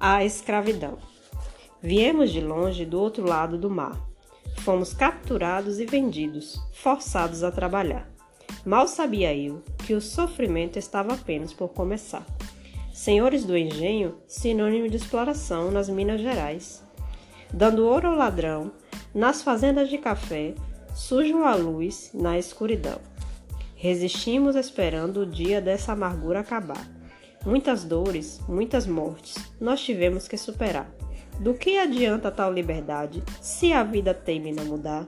A escravidão. Viemos de longe do outro lado do mar. Fomos capturados e vendidos, forçados a trabalhar. Mal sabia eu que o sofrimento estava apenas por começar. Senhores do engenho, sinônimo de exploração nas Minas Gerais. Dando ouro ao ladrão, nas fazendas de café, sujam a luz na escuridão. Resistimos esperando o dia dessa amargura acabar. Muitas dores, muitas mortes, nós tivemos que superar. Do que adianta tal liberdade se a vida teme não mudar?